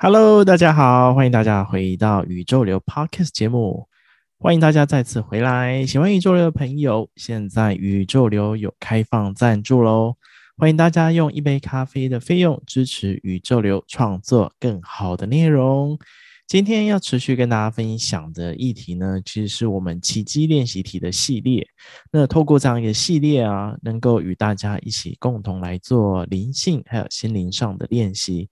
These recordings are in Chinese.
Hello，大家好，欢迎大家回到宇宙流 Podcast 节目，欢迎大家再次回来。喜欢宇宙流的朋友，现在宇宙流有开放赞助喽，欢迎大家用一杯咖啡的费用支持宇宙流创作更好的内容。今天要持续跟大家分享的议题呢，其实是我们奇迹练习题的系列。那透过这样一个系列啊，能够与大家一起共同来做灵性还有心灵上的练习。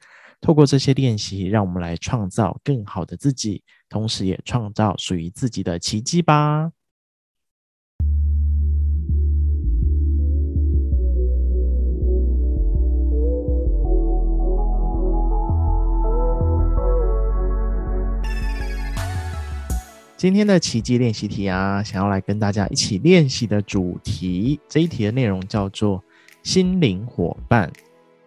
透过这些练习，让我们来创造更好的自己，同时也创造属于自己的奇迹吧。今天的奇迹练习题啊，想要来跟大家一起练习的主题，这一题的内容叫做心灵伙伴。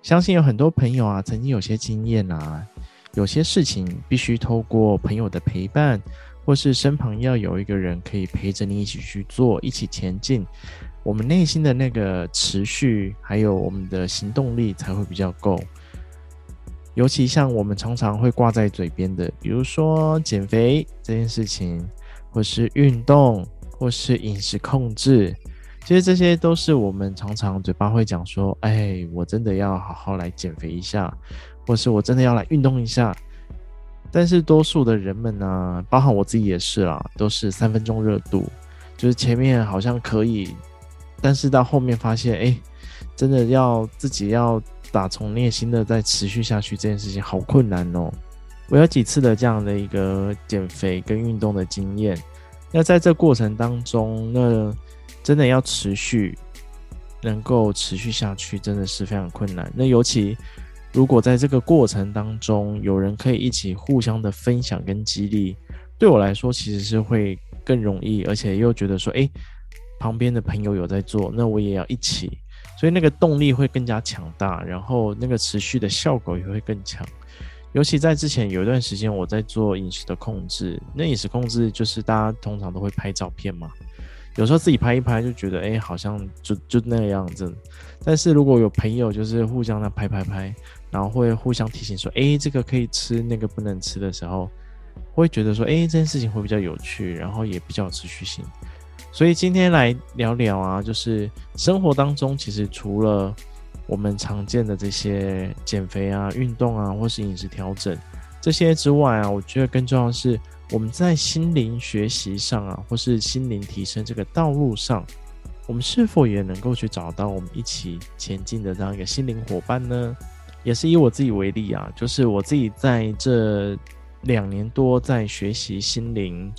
相信有很多朋友啊，曾经有些经验啊，有些事情必须透过朋友的陪伴，或是身旁要有一个人可以陪着你一起去做，一起前进，我们内心的那个持续，还有我们的行动力才会比较够。尤其像我们常常会挂在嘴边的，比如说减肥这件事情，或是运动，或是饮食控制。其实这些都是我们常常嘴巴会讲说，哎，我真的要好好来减肥一下，或是我真的要来运动一下。但是多数的人们呢，包含我自己也是啦，都是三分钟热度，就是前面好像可以，但是到后面发现，哎，真的要自己要打从内心的再持续下去，这件事情好困难哦。我有几次的这样的一个减肥跟运动的经验，那在这过程当中，那真的要持续，能够持续下去，真的是非常困难。那尤其如果在这个过程当中，有人可以一起互相的分享跟激励，对我来说其实是会更容易，而且又觉得说，诶，旁边的朋友有在做，那我也要一起，所以那个动力会更加强大，然后那个持续的效果也会更强。尤其在之前有一段时间，我在做饮食的控制，那饮食控制就是大家通常都会拍照片嘛。有时候自己拍一拍就觉得，哎，好像就就那个样子。但是如果有朋友，就是互相的拍拍拍，然后会互相提醒说，哎，这个可以吃，那个不能吃的时候，会觉得说，哎，这件事情会比较有趣，然后也比较有持续性。所以今天来聊聊啊，就是生活当中其实除了我们常见的这些减肥啊、运动啊，或是饮食调整这些之外啊，我觉得更重要的是。我们在心灵学习上啊，或是心灵提升这个道路上，我们是否也能够去找到我们一起前进的这样一个心灵伙伴呢？也是以我自己为例啊，就是我自己在这两年多在学习心灵，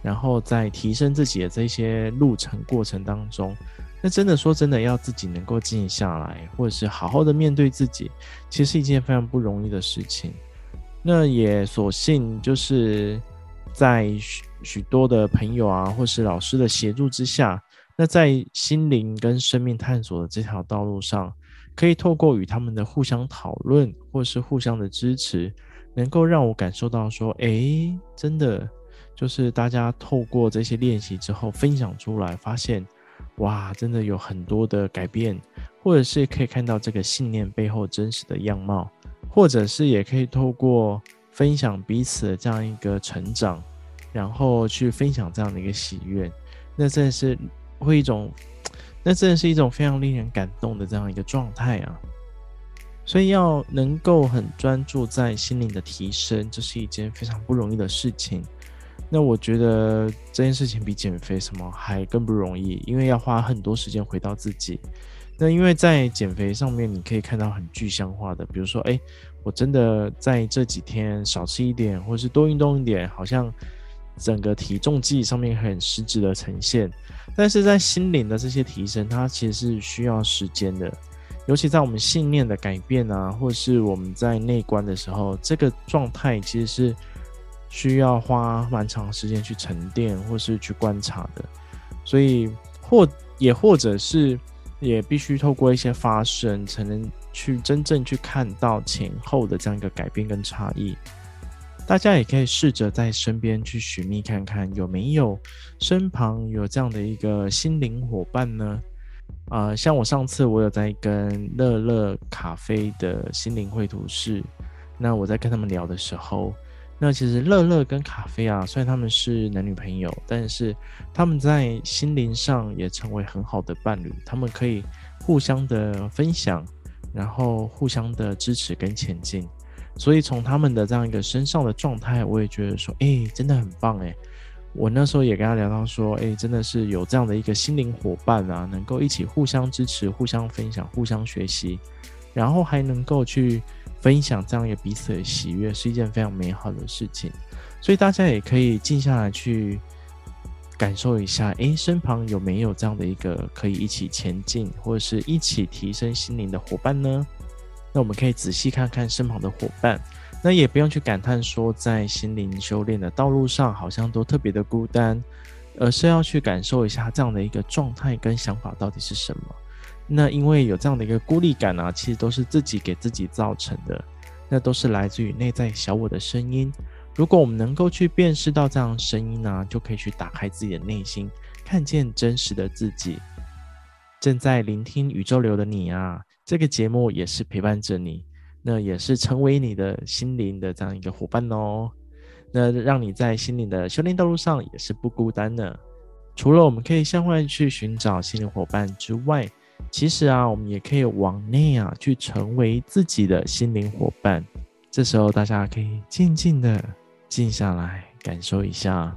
然后在提升自己的这些路程过程当中，那真的说真的，要自己能够静下来，或者是好好的面对自己，其实是一件非常不容易的事情。那也所幸就是。在许许多的朋友啊，或是老师的协助之下，那在心灵跟生命探索的这条道路上，可以透过与他们的互相讨论，或是互相的支持，能够让我感受到说，诶，真的就是大家透过这些练习之后分享出来，发现，哇，真的有很多的改变，或者是可以看到这个信念背后真实的样貌，或者是也可以透过。分享彼此的这样一个成长，然后去分享这样的一个喜悦，那真是会一种，那真是一种非常令人感动的这样一个状态啊！所以要能够很专注在心灵的提升，这是一件非常不容易的事情。那我觉得这件事情比减肥什么还更不容易，因为要花很多时间回到自己。那因为在减肥上面，你可以看到很具象化的，比如说，哎，我真的在这几天少吃一点，或是多运动一点，好像整个体重计上面很实质的呈现。但是在心灵的这些提升，它其实是需要时间的，尤其在我们信念的改变啊，或是我们在内观的时候，这个状态其实是需要花蛮长时间去沉淀，或是去观察的。所以，或也或者是。也必须透过一些发生，才能去真正去看到前后的这样一个改变跟差异。大家也可以试着在身边去寻觅看看，有没有身旁有这样的一个心灵伙伴呢？啊、像我上次我有在跟乐乐咖啡的心灵绘图室，那我在跟他们聊的时候，那其实乐乐跟卡菲啊，虽然他们是男女朋友，但是他们在心灵上也成为很好的伴侣。他们可以互相的分享，然后互相的支持跟前进。所以从他们的这样一个身上的状态，我也觉得说，哎、真的很棒哎。我那时候也跟他聊到说，哎、真的是有这样的一个心灵伙伴啊，能够一起互相支持、互相分享、互相学习，然后还能够去。分享这样一个彼此的喜悦是一件非常美好的事情，所以大家也可以静下来去感受一下，诶，身旁有没有这样的一个可以一起前进或者是一起提升心灵的伙伴呢？那我们可以仔细看看身旁的伙伴，那也不用去感叹说在心灵修炼的道路上好像都特别的孤单，而是要去感受一下这样的一个状态跟想法到底是什么。那因为有这样的一个孤立感啊，其实都是自己给自己造成的，那都是来自于内在小我的声音。如果我们能够去辨识到这样声音呢、就可以去打开自己的内心，看见真实的自己。正在聆听宇宙流的你啊，这个节目也是陪伴着你，那也是成为你的心灵的这样一个伙伴哦。那让你在心灵的修炼道路上也是不孤单的。除了我们可以向外去寻找心灵伙伴之外，其实啊，我们也可以往内啊，去成为自己的心灵伙伴。这时候，大家可以静静的静下来，感受一下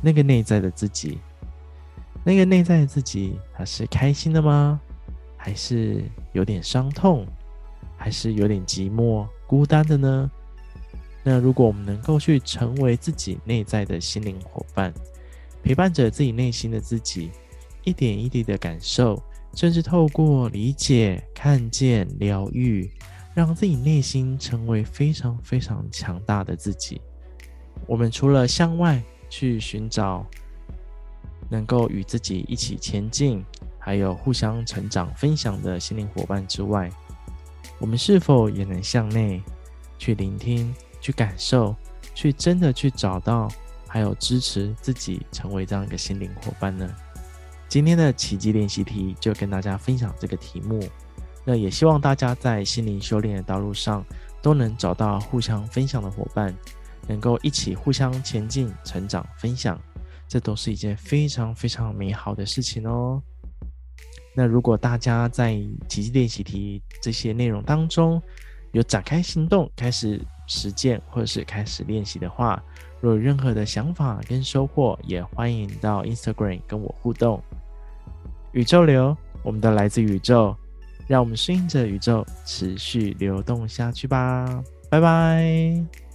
那个内在的自己。那个内在的自己，他是开心的吗？还是有点伤痛？还是有点寂寞、孤单的呢？那如果我们能够去成为自己内在的心灵伙伴，陪伴着自己内心的自己，一点一滴的感受。甚至透过理解、看见、疗愈，让自己内心成为非常非常强大的自己。我们除了向外去寻找能够与自己一起前进，还有互相成长、分享的心灵伙伴之外，我们是否也能向内去聆听、去感受、去真的去找到，还有支持自己成为这样一个心灵伙伴呢？今天的奇迹练习题就跟大家分享这个题目，那也希望大家在心灵修炼的道路上都能找到互相分享的伙伴，能够一起互相前进、成长、分享，这都是一件非常非常美好的事情哦。那如果大家在奇迹练习题这些内容当中有展开行动、开始实践或者是开始练习的话，若有任何的想法跟收获，也欢迎到 Instagram 跟我互动。宇宙流，我们的来自宇宙，让我们顺应着宇宙持续流动下去吧。拜拜。